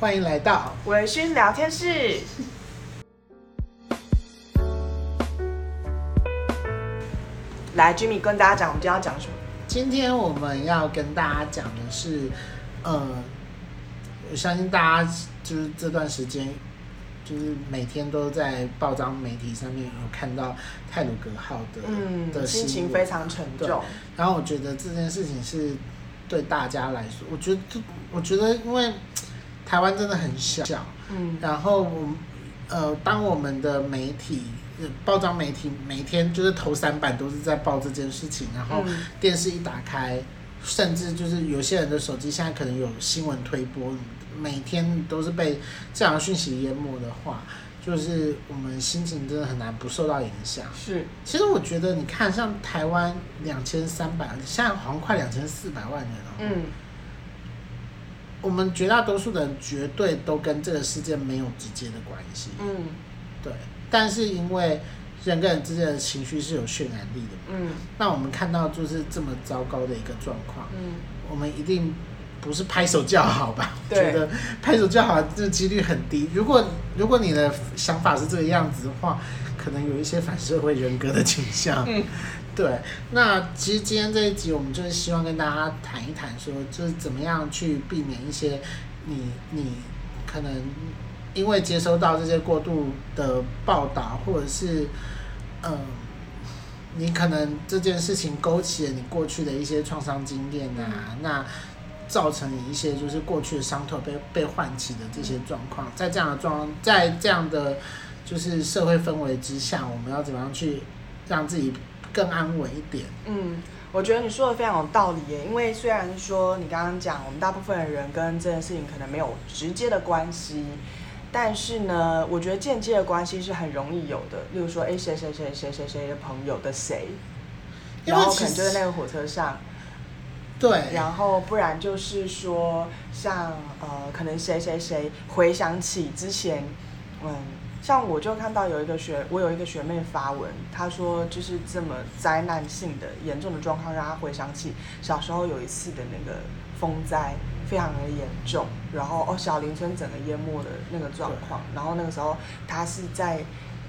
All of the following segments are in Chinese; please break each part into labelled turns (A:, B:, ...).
A: 欢迎来到
B: 微醺聊天室。来，Jimmy 跟大家讲，我们今天要讲什么？
A: 今天我们要跟大家讲的是，呃，我相信大家就是这段时间，就是每天都在报章媒体上面有看到泰鲁格号的，
B: 嗯，
A: 的
B: 心情非常沉重。
A: 然后我觉得这件事情是对大家来说，我觉得，我觉得因为。台湾真的很小，嗯，然后我们，呃，当我们的媒体，报章媒体每天就是头三版都是在报这件事情，然后电视一打开，甚至就是有些人的手机现在可能有新闻推播，每天都是被这样的讯息淹没的话，就是我们心情真的很难不受到影响。
B: 是，
A: 其实我觉得你看，像台湾两千三百，现在好像快两千四百万人了，嗯。我们绝大多数的人绝对都跟这个事件没有直接的关系，嗯，对。但是因为人跟人之间的情绪是有渲染力的，嗯，那我们看到就是这么糟糕的一个状况，嗯，我们一定不是拍手叫好吧？我觉得拍手叫好这个几率很低。如果如果你的想法是这个样子的话，可能有一些反社会人格的倾向，嗯。对，那其实今天这一集，我们就是希望跟大家谈一谈，说就是怎么样去避免一些你你可能因为接收到这些过度的报道，或者是嗯，你可能这件事情勾起了你过去的一些创伤经验啊，那造成你一些就是过去的伤痛被被唤起的这些状况，在这样的状，在这样的就是社会氛围之下，我们要怎么样去让自己更安稳一点。
B: 嗯，我觉得你说的非常有道理耶。因为虽然说你刚刚讲，我们大部分的人跟这件事情可能没有直接的关系，但是呢，我觉得间接的关系是很容易有的。例如说，哎，谁谁谁谁谁谁的朋友的谁，然后可能就在那个火车上。
A: 对。
B: 然后不然就是说，像呃，可能谁谁谁回想起之前，嗯。像我就看到有一个学，我有一个学妹发文，她说就是这么灾难性的严重的状况，让她回想起小时候有一次的那个风灾，非常的严重，然后哦小林村整个淹没的那个状况，然后那个时候她是在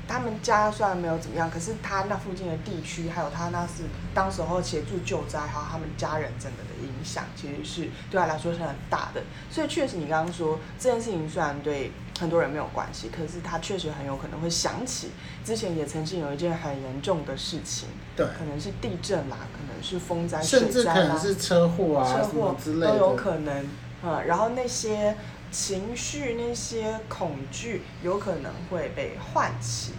B: 他们家虽然没有怎么样，可是她那附近的地区，还有她那是当时候协助救灾，还有他们家人整个的影响，其实是对她来说是很大的。所以确实你刚刚说这件事情虽然对。很多人没有关系，可是他确实很有可能会想起之前也曾经有一件很严重的事情，
A: 对，
B: 可能是地震啦，可能是风灾、
A: 水灾啦，甚至可能是车祸啊，车祸之类的都
B: 有可能。嗯，然后那些情绪、那些恐惧，有可能会被唤起。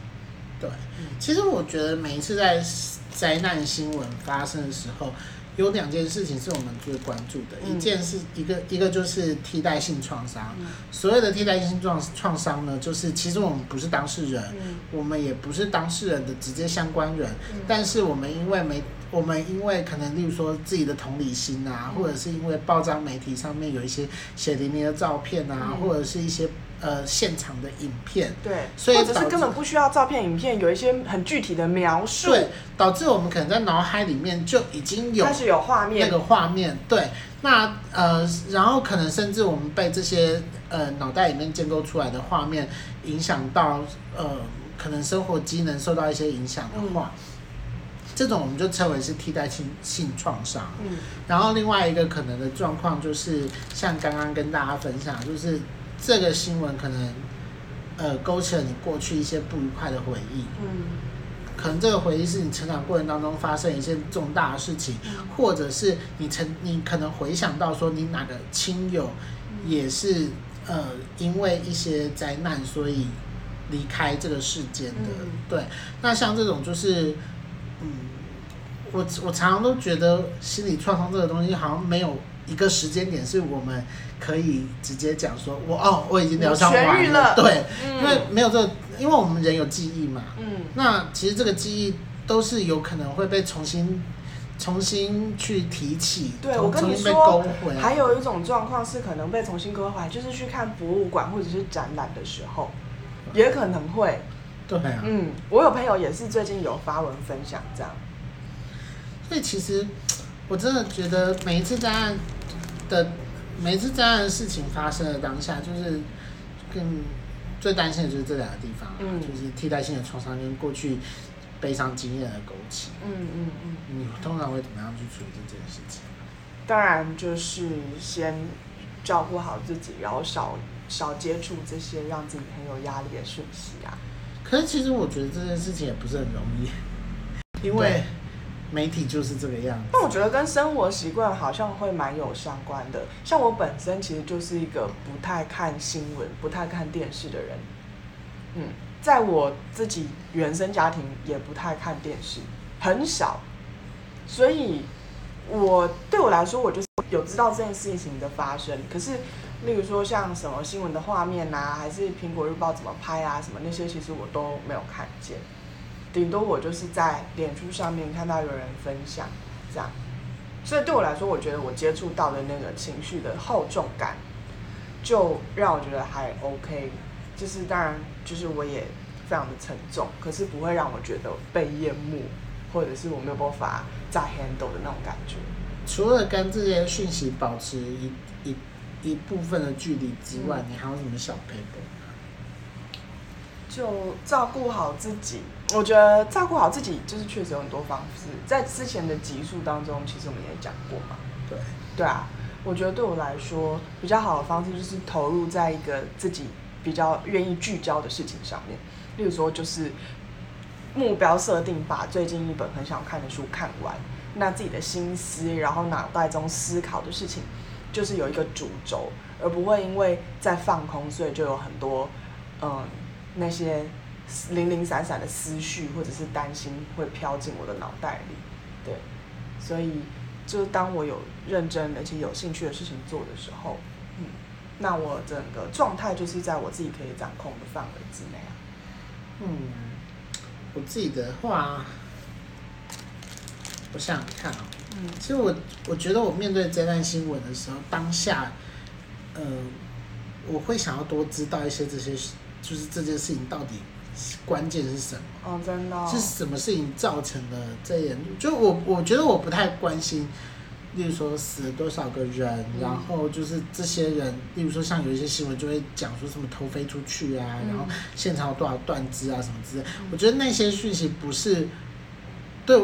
A: 对，其实我觉得每一次在灾难新闻发生的时候。有两件事情是我们最关注的，嗯、一件是一个一个就是替代性创伤。嗯、所谓的替代性创创伤呢，就是其实我们不是当事人，嗯、我们也不是当事人的直接相关人，嗯、但是我们因为没我们因为可能例如说自己的同理心啊，嗯、或者是因为报章媒体上面有一些血淋淋的照片啊，嗯、或者是一些。呃，现场的影片，
B: 对，所以或者是根本不需要照片、影片，有一些很具体的描述，
A: 对，导致我们可能在脑海里面就已经有开始有画面，那个画面，对，那呃，然后可能甚至我们被这些呃脑袋里面建构出来的画面影响到，呃，可能生活机能受到一些影响的话，嗯、这种我们就称为是替代性性创伤。嗯，然后另外一个可能的状况就是像刚刚跟大家分享，就是。这个新闻可能，呃，勾起了你过去一些不愉快的回忆。嗯，可能这个回忆是你成长过程当中发生一些重大的事情，嗯、或者是你曾你可能回想到说你哪个亲友也是、嗯、呃因为一些灾难所以离开这个世间的。嗯、对，那像这种就是，嗯，我我常常都觉得心理创伤这个东西好像没有。一个时间点是我们可以直接讲说，我哦，我已经疗伤完了，了对，嗯、因为没有这个，因为我们人有记忆嘛，嗯，那其实这个记忆都是有可能会被重新、重新去提起，
B: 对，我跟你说，还有一种状况是可能被重新勾回来，就是去看博物馆或者是展览的时候，也可能会，
A: 对啊，
B: 嗯，我有朋友也是最近有发文分享这样，
A: 所以其实。我真的觉得每一次灾难的每一次灾难的事情发生的当下，就是更最担心的就是这两个地方，嗯，就是替代性的创伤跟过去悲伤经验的勾起。
B: 嗯嗯嗯。
A: 你通常会怎么样去处理这件事情？
B: 当然就是先照顾好自己，然后少少接触这些让自己很有压力的讯息啊。
A: 可是其实我觉得这件事情也不是很容易，因为。媒体就是这个样子，
B: 但我觉得跟生活习惯好像会蛮有相关的。像我本身其实就是一个不太看新闻、不太看电视的人。嗯，在我自己原生家庭也不太看电视，很少。所以，我对我来说，我就是有知道这件事情的发生。可是，例如说像什么新闻的画面啊，还是苹果日报怎么拍啊，什么那些，其实我都没有看见。顶多我就是在脸书上面看到有人分享，这样，所以对我来说，我觉得我接触到的那个情绪的厚重感，就让我觉得还 OK，就是当然就是我也非常的沉重，可是不会让我觉得被淹没，或者是我没有办法再 handle 的那种感觉。
A: 除了跟这些讯息保持一一一部分的距离之外，嗯、你还有什么小撇步？
B: 就照顾好自己。我觉得照顾好自己，就是确实有很多方式。在之前的集数当中，其实我们也讲过嘛。
A: 对。
B: 对啊，我觉得对我来说比较好的方式，就是投入在一个自己比较愿意聚焦的事情上面。例如说，就是目标设定，把最近一本很想看的书看完。那自己的心思，然后脑袋中思考的事情，就是有一个主轴，而不会因为在放空，所以就有很多嗯那些。零零散散的思绪或者是担心会飘进我的脑袋里，对，所以就是当我有认真而且有兴趣的事情做的时候，嗯，那我整个状态就是在我自己可以掌控的范围之内啊。
A: 嗯，我自己的话，我想想看啊，嗯，其实我我觉得我面对这段新闻的时候，当下，呃，我会想要多知道一些这些，就是这件事情到底。关键是什么？
B: 哦，真的、哦。
A: 是什么事情造成的这样？就我，我觉得我不太关心，例如说死了多少个人，嗯、然后就是这些人，例如说像有一些新闻就会讲说什么头飞出去啊，嗯、然后现场有多少断肢啊什么之类。嗯、我觉得那些讯息不是对，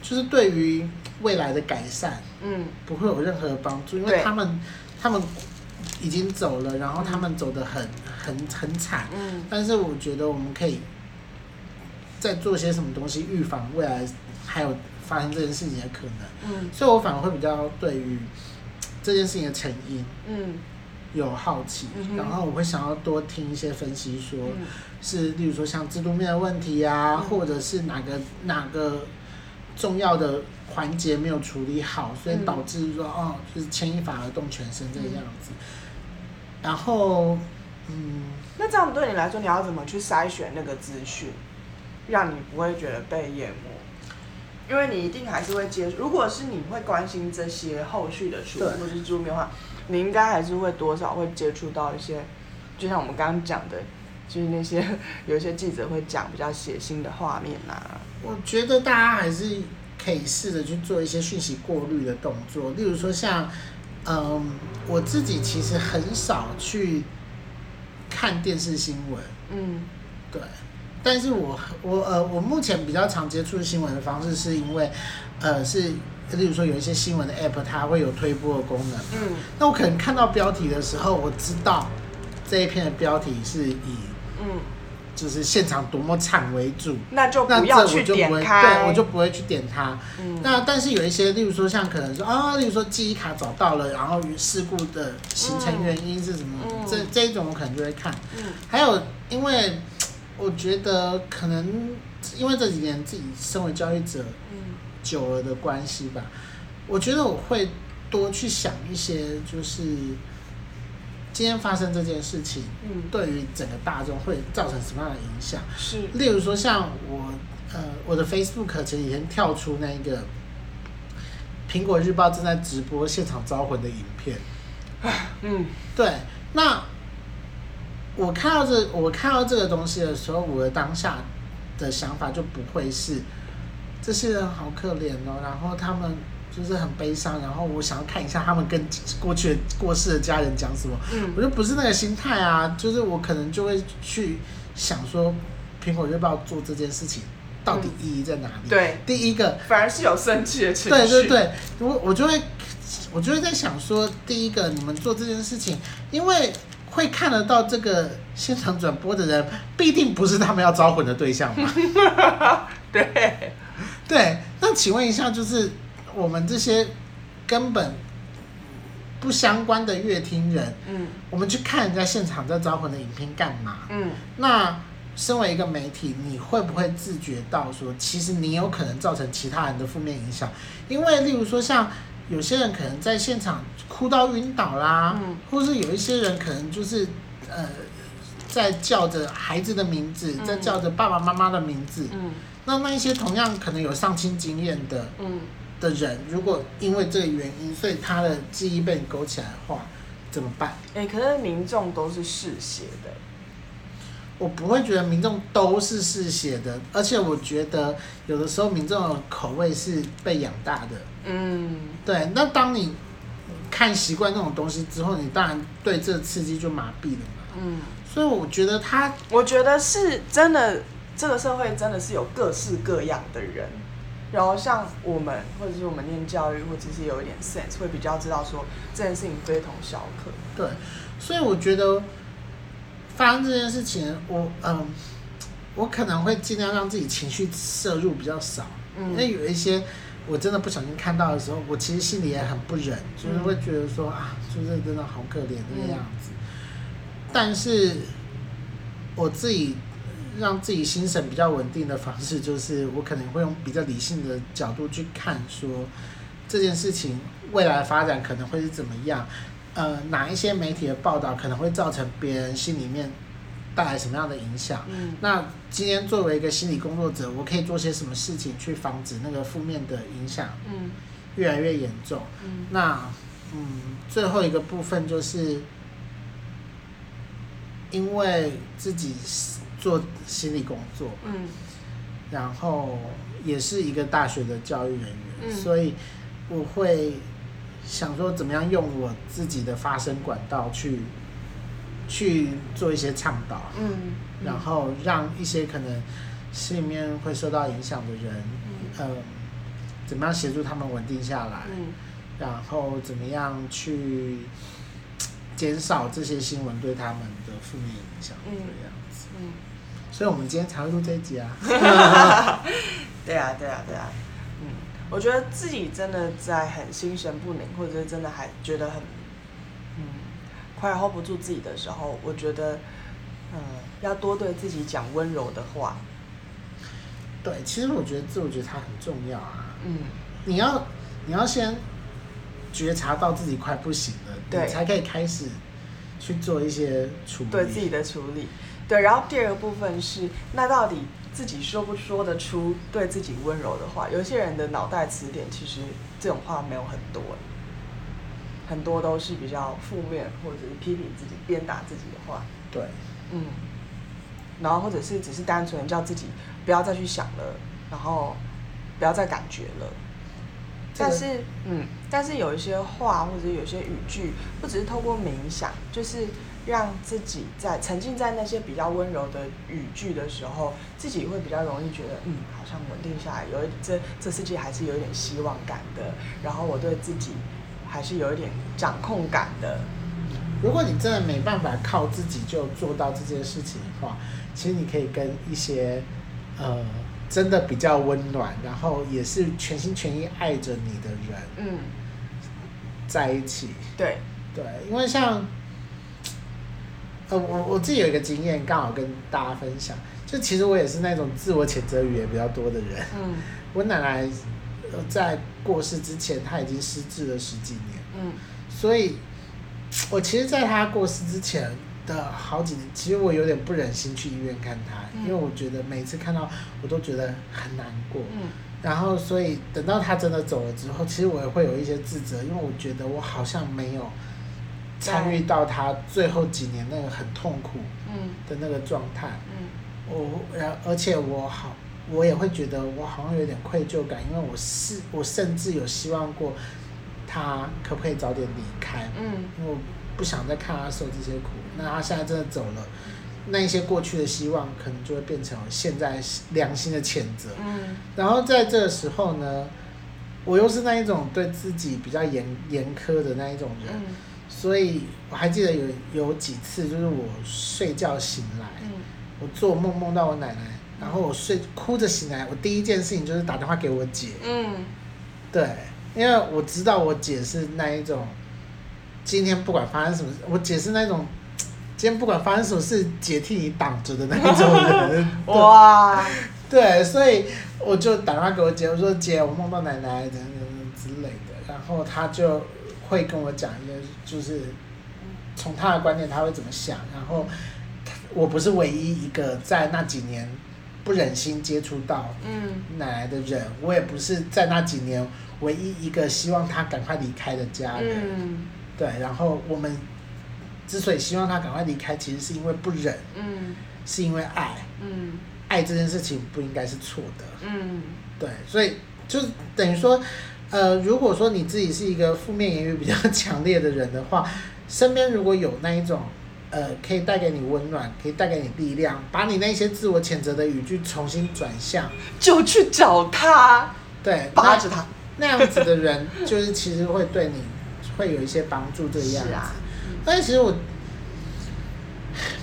A: 就是对于未来的改善，嗯，不会有任何的帮助，因为他们，他们。已经走了，然后他们走得很、嗯、很很惨。嗯。但是我觉得我们可以再做些什么东西，预防未来还有发生这件事情的可能。嗯。所以我反而会比较对于这件事情的成因，嗯，有好奇，嗯、然后我会想要多听一些分析说，说、嗯、是例如说像制度面的问题啊，嗯、或者是哪个哪个重要的环节没有处理好，所以导致说、哦，就是牵一发而动全身这个样子。然后，嗯，
B: 那这样对你来说，你要怎么去筛选那个资讯，让你不会觉得被淹没？因为你一定还是会接触。如果是你会关心这些后续的书或是书面的话，你应该还是会多少会接触到一些，就像我们刚刚讲的，就是那些有一些记者会讲比较血腥的画面啊。
A: 我觉得大家还是可以试着去做一些讯息过滤的动作，例如说像。嗯，我自己其实很少去看电视新闻。嗯，对。但是我我呃，我目前比较常接触新闻的方式，是因为呃，是例如说有一些新闻的 app，它会有推播的功能。嗯。那我可能看到标题的时候，我知道这一篇的标题是以嗯。就是现场多么惨为主，
B: 那就不要去点开，
A: 对，我就不会去点它。嗯，那但是有一些，例如说像可能说啊，例如说记忆卡找到了，然后与事故的形成原因是什么？嗯、这这一种我可能就会看。嗯，还有，因为我觉得可能因为这几年自己身为交易者，嗯，久了的关系吧，我觉得我会多去想一些，就是。今天发生这件事情，嗯，对于整个大众会造成什么样的影响？是，例如说像我，呃，我的 Facebook 前几天跳出那个苹果日报正在直播现场招魂的影片，嗯，对，那我看到这，我看到这个东西的时候，我的当下的想法就不会是这些人好可怜哦，然后他们就是很悲伤，然后我想要看一下他们跟过去的过世的家人讲什么。嗯，我就不是那个心态啊，就是我可能就会去想说，苹果日报做这件事情到底意义在哪里？
B: 嗯、对，
A: 第一个
B: 反而是有生气的情绪。
A: 对对对，我我就会我就会在想说，第一个你们做这件事情，因为会看得到这个现场转播的人，必定不是他们要招魂的对象嘛。
B: 对。
A: 对，那请问一下，就是我们这些根本不相关的乐听人，嗯，我们去看人家现场在招魂的影片干嘛？嗯，那身为一个媒体，你会不会自觉到说，其实你有可能造成其他人的负面影响？因为例如说，像有些人可能在现场哭到晕倒啦，嗯，或是有一些人可能就是呃，在叫着孩子的名字，在叫着爸爸妈妈的名字，嗯。那那一些同样可能有丧亲经验的，嗯，的人，如果因为这个原因，所以他的记忆被你勾起来的话，怎么办？
B: 哎、欸，可是民众都是嗜血的。
A: 我不会觉得民众都是嗜血的，而且我觉得有的时候民众的口味是被养大的。嗯，对。那当你看习惯那种东西之后，你当然对这个刺激就麻痹了嘛。嗯，所以我觉得他，
B: 我觉得是真的。这个社会真的是有各式各样的人，然后像我们，或者是我们念教育，或者是有一点 sense，会比较知道说这件事情非同小可。
A: 对，所以我觉得发生这件事情，我嗯，我可能会尽量让自己情绪摄入比较少，嗯，因为有一些我真的不小心看到的时候，我其实心里也很不忍，就是会觉得说啊，就是真的好可怜这个样子。嗯，但是我自己。让自己心神比较稳定的方式，就是我可能会用比较理性的角度去看，说这件事情未来的发展可能会是怎么样，呃，哪一些媒体的报道可能会造成别人心里面带来什么样的影响？嗯，那今天作为一个心理工作者，我可以做些什么事情去防止那个负面的影响，嗯，越来越严重？嗯，那嗯，最后一个部分就是因为自己。做心理工作，嗯，然后也是一个大学的教育人员，嗯，所以我会想说，怎么样用我自己的发声管道去去做一些倡导，嗯，嗯，然后让一些可能心里面会受到影响的人，嗯，呃，怎么样协助他们稳定下来，嗯，然后怎么样去减少这些新闻对他们的负面影响，嗯，这样子，嗯。所以，我们今天才会录这一集啊。
B: 对啊，对啊，对啊。嗯，我觉得自己真的在很心神不宁，或者是真的还觉得很，嗯，快 hold 不住自己的时候，我觉得，嗯，要多对自己讲温柔的话。
A: 对，其实我觉得自我觉察很重要啊。嗯。你要，你要先觉察到自己快不行了，对，你才可以开始去做一些处理。
B: 对自己的处理。对，然后第二个部分是，那到底自己说不说得出对自己温柔的话？有些人的脑袋词典其实这种话没有很多，很多都是比较负面或者是批评自己、鞭打自己的话。
A: 对，
B: 嗯，然后或者是只是单纯叫自己不要再去想了，然后不要再感觉了。但是，嗯，但是有一些话或者有些语句，不只是透过冥想，就是。让自己在沉浸在那些比较温柔的语句的时候，自己会比较容易觉得，嗯，好像稳定下来，有一这这世界还是有一点希望感的。然后我对自己还是有一点掌控感的。
A: 如果你真的没办法靠自己就做到这件事情的话，其实你可以跟一些呃真的比较温暖，然后也是全心全意爱着你的人，嗯，在一起。
B: 对
A: 对，因为像。呃，我我自己有一个经验，刚好跟大家分享。就其实我也是那种自我谴责语言比较多的人。嗯。我奶奶在过世之前，她已经失智了十几年。嗯。所以，我其实在她过世之前的好几年，其实我有点不忍心去医院看她，嗯、因为我觉得每次看到我都觉得很难过。嗯。然后，所以等到她真的走了之后，其实我也会有一些自责，因为我觉得我好像没有。参与到他最后几年那个很痛苦的那个状态，我然而且我好我也会觉得我好像有点愧疚感，因为我是我甚至有希望过他可不可以早点离开，嗯，因为我不想再看他受这些苦。那他现在真的走了，那一些过去的希望可能就会变成现在良心的谴责。嗯，然后在这个时候呢，我又是那一种对自己比较严严苛的那一种人，嗯，所以我还记得有有几次就是我睡觉醒来，嗯，我做梦梦到我奶奶。然后我睡哭着醒来，我第一件事情就是打电话给我姐。嗯，对，因为我知道我姐是那一种，今天不管发生什么，我姐是那种，今天不管发生什么事，姐替你挡着的那一种人。哇，对，所以我就打电话给我姐，我说姐，我梦到奶奶等等之类的，然后她就会跟我讲一个，就是从他的观点，他会怎么想，然后我不是唯一一个在那几年。不忍心接触到奶奶的人，嗯，我也不是在那几年唯一一个希望他赶快离开的家人。嗯，对，然后我们之所以希望他赶快离开，其实是因为不忍，嗯，是因为爱，嗯，爱这件事情不应该是错的，嗯，对，所以就等于说，呃，如果说你自己是一个负面言语比较强烈的人的话，身边如果有那一种。呃，可以带给你温暖，可以带给你力量，把你那些自我谴责的语句重新转向，
B: 就去找他，
A: 对，
B: 拉着他，
A: 那样子的人，就是其实会对你会有一些帮助，这样子。是啊，但是其实我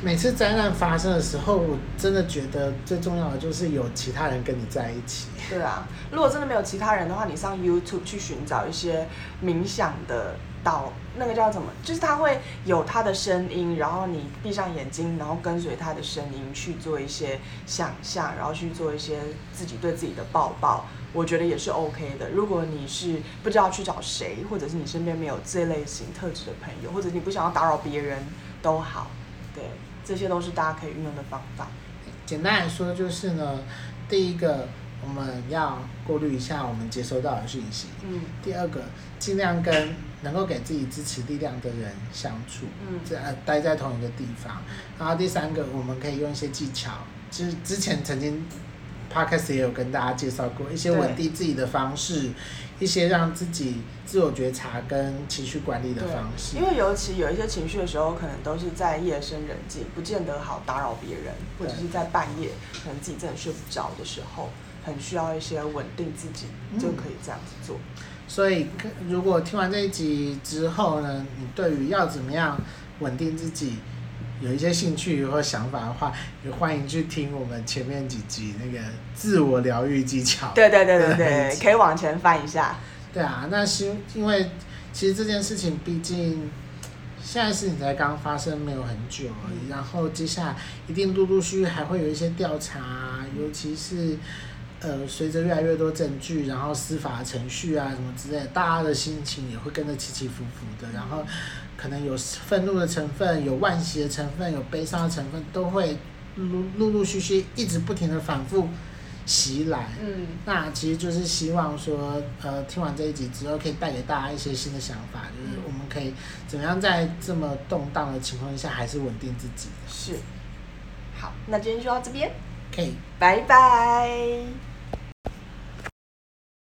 A: 每次灾难发生的时候，我真的觉得最重要的就是有其他人跟你在一起。
B: 对啊，如果真的没有其他人的话，你上 YouTube 去寻找一些冥想的。导那个叫什么？就是他会有他的声音，然后你闭上眼睛，然后跟随他的声音去做一些想象，然后去做一些自己对自己的抱抱。我觉得也是 OK 的。如果你是不知道去找谁，或者是你身边没有这类型特质的朋友，或者你不想要打扰别人都好，对，这些都是大家可以运用的方法。
A: 简单来说就是呢，第一个。我们要过滤一下我们接收到的讯息。嗯。第二个，尽量跟能够给自己支持力量的人相处。嗯。在待在同一个地方。然后第三个，我们可以用一些技巧，就是之前曾经 Podcast 也有跟大家介绍过一些稳定自己的方式，一些让自己自我觉察跟情绪管理的方式。
B: 因为尤其有一些情绪的时候，可能都是在夜深人静，不见得好打扰别人，或者是在半夜，可能自己真的睡不着的时候。很需要一些稳定自己，就可以这样子做。
A: 嗯，所以，如果听完这一集之后呢，你对于要怎么样稳定自己有一些兴趣或想法的话，也欢迎去听我们前面几集那个自我疗愈技巧。
B: 对对对对对，可以往前翻一下。
A: 对啊，那是因为其实这件事情毕竟现在事情才刚发生没有很久而已，然后接下来一定陆陆续续还会有一些调查，尤其是。呃，随着越来越多证据，然后司法程序啊什么之类的，大家的心情也会跟着起起伏伏的。然后可能有愤怒的成分，有惋惜的成分，有悲伤的成分，都会陆陆陆续续一直不停的反复袭来。嗯，那其实就是希望说，呃，听完这一集之后，可以带给大家一些新的想法，就是我们可以怎么样在这么动荡的情况下，还是稳定自己。
B: 是。好，那今天就到这边。
A: 可以，
B: 拜拜。